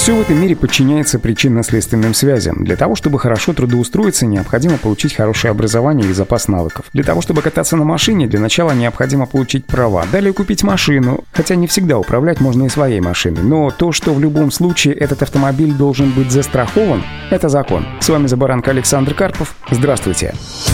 Все в этом мире подчиняется причинно-следственным связям. Для того, чтобы хорошо трудоустроиться, необходимо получить хорошее образование и запас навыков. Для того, чтобы кататься на машине, для начала необходимо получить права. Далее купить машину. Хотя не всегда управлять можно и своей машиной. Но то, что в любом случае этот автомобиль должен быть застрахован, это закон. С вами Забаранка Александр Карпов. Здравствуйте.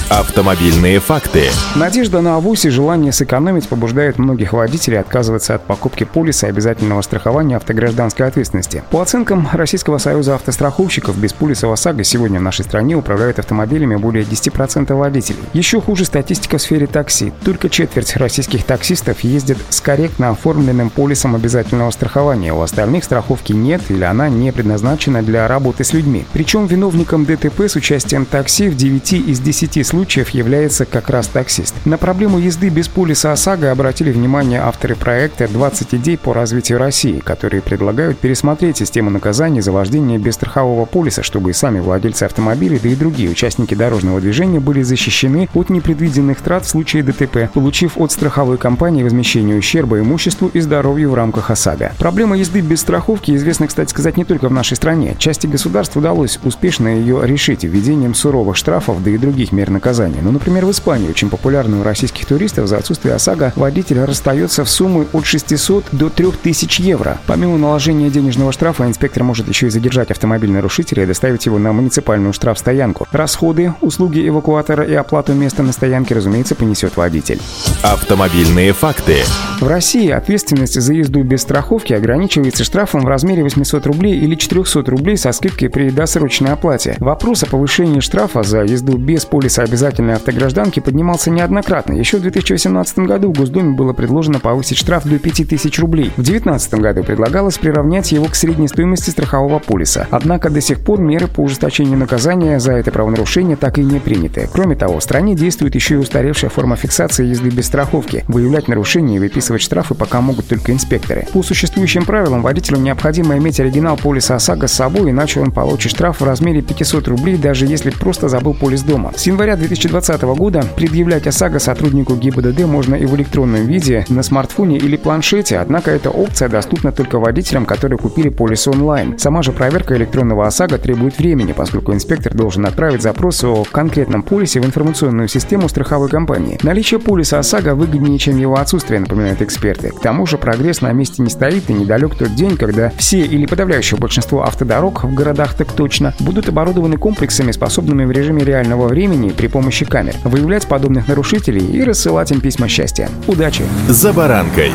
Автомобильные факты. Надежда на авось и желание сэкономить побуждает многих водителей отказываться от покупки полиса обязательного страхования автогражданской ответственности. По оценкам Российского союза автостраховщиков, без полиса ОСАГО сегодня в нашей стране управляют автомобилями более 10% водителей. Еще хуже статистика в сфере такси. Только четверть российских таксистов ездят с корректно оформленным полисом обязательного страхования. У остальных страховки нет или она не предназначена для работы с людьми. Причем виновником ДТП с участием такси в 9 из 10 случаев случаев является как раз таксист. На проблему езды без полиса ОСАГО обратили внимание авторы проекта «20 идей по развитию России», которые предлагают пересмотреть систему наказаний за вождение без страхового полиса, чтобы и сами владельцы автомобилей, да и другие участники дорожного движения были защищены от непредвиденных трат в случае ДТП, получив от страховой компании возмещение ущерба имуществу и здоровью в рамках ОСАГО. Проблема езды без страховки известна, кстати сказать, не только в нашей стране. Части государств удалось успешно ее решить введением суровых штрафов, да и других мер наказания наказания. Ну, например, в Испании, очень популярной у российских туристов, за отсутствие ОСАГО водитель расстается в сумму от 600 до 3000 евро. Помимо наложения денежного штрафа, инспектор может еще и задержать автомобиль нарушителя и доставить его на муниципальную штрафстоянку. Расходы, услуги эвакуатора и оплату места на стоянке, разумеется, понесет водитель. Автомобильные факты. В России ответственность за езду без страховки ограничивается штрафом в размере 800 рублей или 400 рублей со скидкой при досрочной оплате. Вопрос о повышении штрафа за езду без полиса обязательной автогражданки поднимался неоднократно. Еще в 2018 году в Госдуме было предложено повысить штраф до 5000 рублей. В 2019 году предлагалось приравнять его к средней стоимости страхового полиса. Однако до сих пор меры по ужесточению наказания за это правонарушение так и не приняты. Кроме того, в стране действует еще и устаревшая форма фиксации езды без страховки. Выявлять нарушения и выписывать штрафы пока могут только инспекторы. По существующим правилам водителю необходимо иметь оригинал полиса ОСАГО с собой, иначе он получит штраф в размере 500 рублей, даже если просто забыл полис дома. С января 2020 года предъявлять ОСАГО сотруднику ГИБДД можно и в электронном виде, на смартфоне или планшете, однако эта опция доступна только водителям, которые купили полис онлайн. Сама же проверка электронного ОСАГО требует времени, поскольку инспектор должен отправить запрос о конкретном полисе в информационную систему страховой компании. Наличие полиса ОСАГО выгоднее, чем его отсутствие, напоминают эксперты. К тому же прогресс на месте не стоит и недалек тот день, когда все или подавляющее большинство автодорог в городах так точно будут оборудованы комплексами, способными в режиме реального времени при помощи камер выявлять подобных нарушителей и рассылать им письма счастья. Удачи! За баранкой!